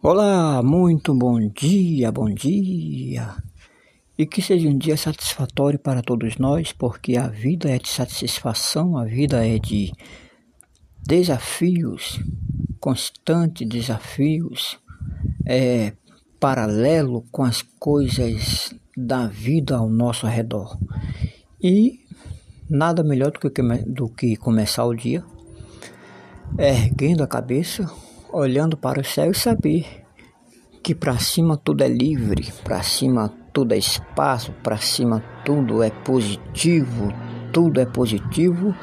Olá, muito bom dia, bom dia. E que seja um dia satisfatório para todos nós, porque a vida é de satisfação, a vida é de desafios, constantes desafios, é paralelo com as coisas da vida ao nosso redor. E nada melhor do que, do que começar o dia erguendo a cabeça, olhando para o céu e saber que para cima tudo é livre, para cima tudo é espaço, para cima tudo é positivo, tudo é positivo,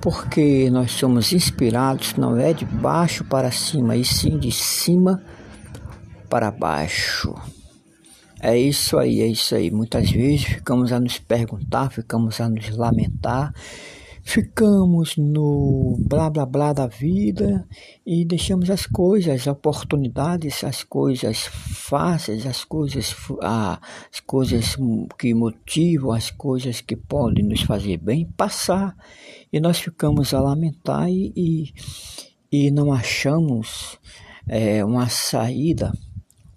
porque nós somos inspirados, não é de baixo para cima, e sim de cima para baixo. É isso aí, é isso aí. Muitas vezes ficamos a nos perguntar, ficamos a nos lamentar ficamos no blá blá blá da vida e deixamos as coisas, as oportunidades, as coisas fáceis, as coisas, ah, as coisas que motivam, as coisas que podem nos fazer bem passar. E nós ficamos a lamentar e, e, e não achamos é, uma saída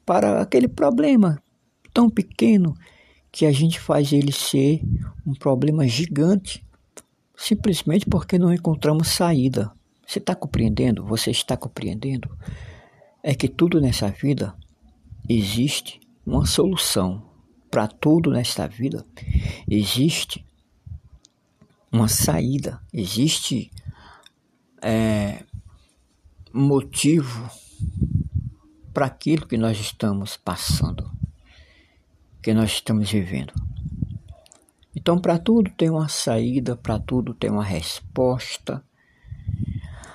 para aquele problema tão pequeno que a gente faz ele ser um problema gigante simplesmente porque não encontramos saída. Você está compreendendo? Você está compreendendo? É que tudo nessa vida existe uma solução. Para tudo nesta vida existe uma saída, existe é, motivo para aquilo que nós estamos passando, que nós estamos vivendo. Então, para tudo tem uma saída, para tudo tem uma resposta.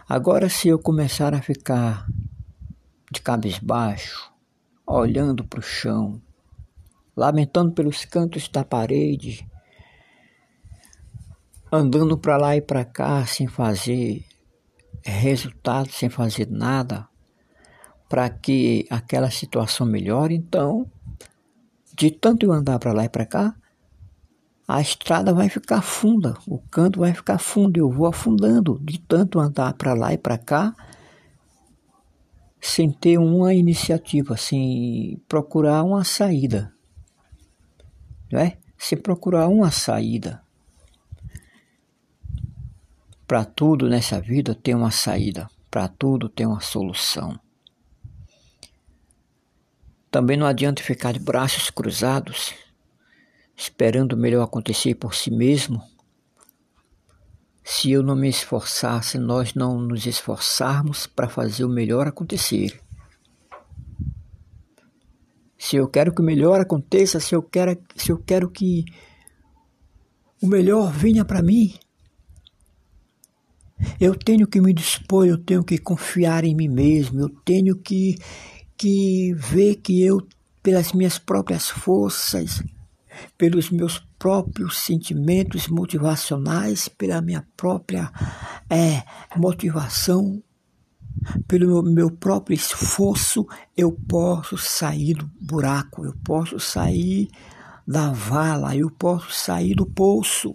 Agora, se eu começar a ficar de cabisbaixo, olhando para o chão, lamentando pelos cantos da parede, andando para lá e para cá sem fazer resultado, sem fazer nada, para que aquela situação melhore, então, de tanto eu andar para lá e para cá, a estrada vai ficar funda, o canto vai ficar fundo, eu vou afundando de tanto andar para lá e para cá, sem ter uma iniciativa, sem procurar uma saída, não é? Sem procurar uma saída. Para tudo nessa vida tem uma saída, para tudo tem uma solução. Também não adianta ficar de braços cruzados esperando o melhor acontecer por si mesmo? Se eu não me esforçar, se nós não nos esforçarmos para fazer o melhor acontecer. Se eu quero que o melhor aconteça, se eu quero, se eu quero que o melhor venha para mim, eu tenho que me dispor, eu tenho que confiar em mim mesmo, eu tenho que, que ver que eu, pelas minhas próprias forças, pelos meus próprios sentimentos motivacionais, pela minha própria é, motivação, pelo meu, próprio esforço, eu posso sair do buraco, eu posso sair da vala, eu posso sair do poço.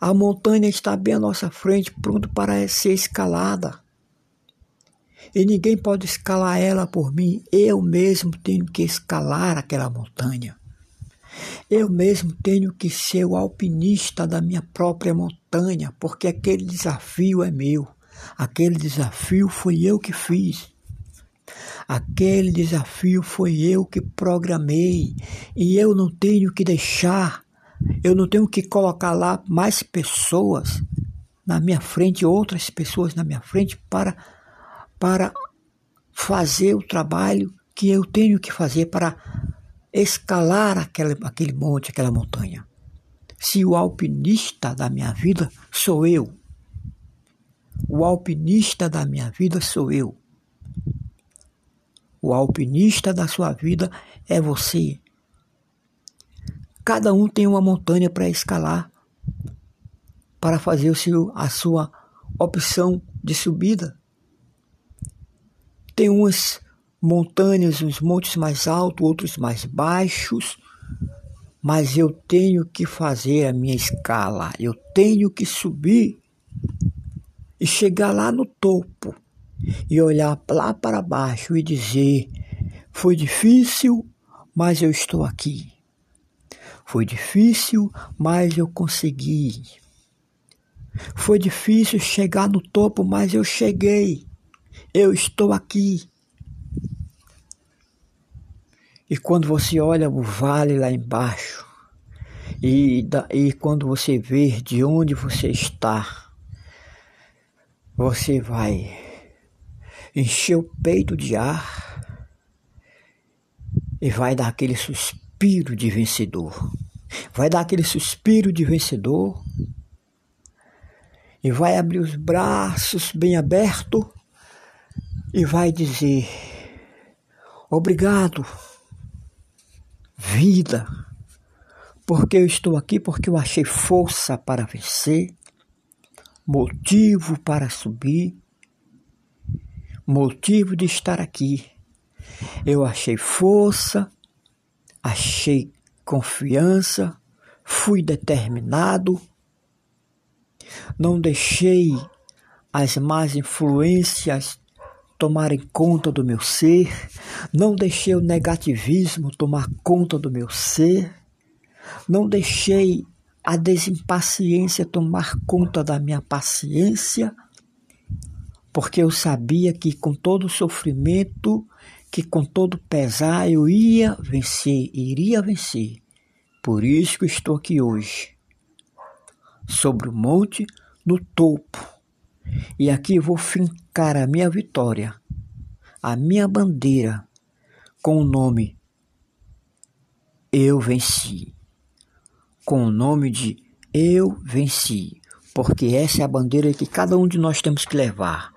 A montanha está bem à nossa frente, pronto para ser escalada e ninguém pode escalar ela por mim. Eu mesmo tenho que escalar aquela montanha. Eu mesmo tenho que ser o alpinista da minha própria montanha, porque aquele desafio é meu. Aquele desafio foi eu que fiz. Aquele desafio foi eu que programei. E eu não tenho que deixar, eu não tenho que colocar lá mais pessoas na minha frente, outras pessoas na minha frente, para para fazer o trabalho que eu tenho que fazer para escalar aquele, monte, aquela montanha. Se o alpinista da minha vida sou eu, o alpinista da minha vida sou eu. O alpinista da sua vida é você. Cada um tem uma montanha para escalar, para fazer o seu, a sua opção de subida. Tem umas montanhas, uns montes mais altos, outros mais baixos, mas eu tenho que fazer a minha escala, eu tenho que subir e chegar lá no topo. e olhar lá para baixo e dizer: foi difícil, mas eu estou aqui. Foi difícil, mas eu consegui. Foi difícil chegar no topo, mas eu cheguei. Eu estou aqui. E quando você olha o vale lá embaixo, e, e quando você vê de onde você está, você vai encher o peito de ar e vai dar aquele suspiro de vencedor. Vai dar aquele suspiro de vencedor e vai abrir os braços bem abertos e vai dizer: Obrigado vida, porque eu estou aqui, porque eu achei força para vencer, motivo para subir, motivo de estar aqui. Eu achei força, achei confiança, fui determinado, não deixei as más influências tomarem conta do meu ser, não deixei o negativismo tomar conta do meu ser, não deixei a desimpaciência tomar conta da minha paciência, porque eu sabia que com todo sofrimento, que com todo pesar eu ia vencer, iria vencer. Por isso que estou aqui hoje, sobre o monte, no topo e aqui vou fincar a minha vitória, a minha bandeira, com o nome Eu Venci. Com o nome de Eu Venci. Porque essa é a bandeira que cada um de nós temos que levar.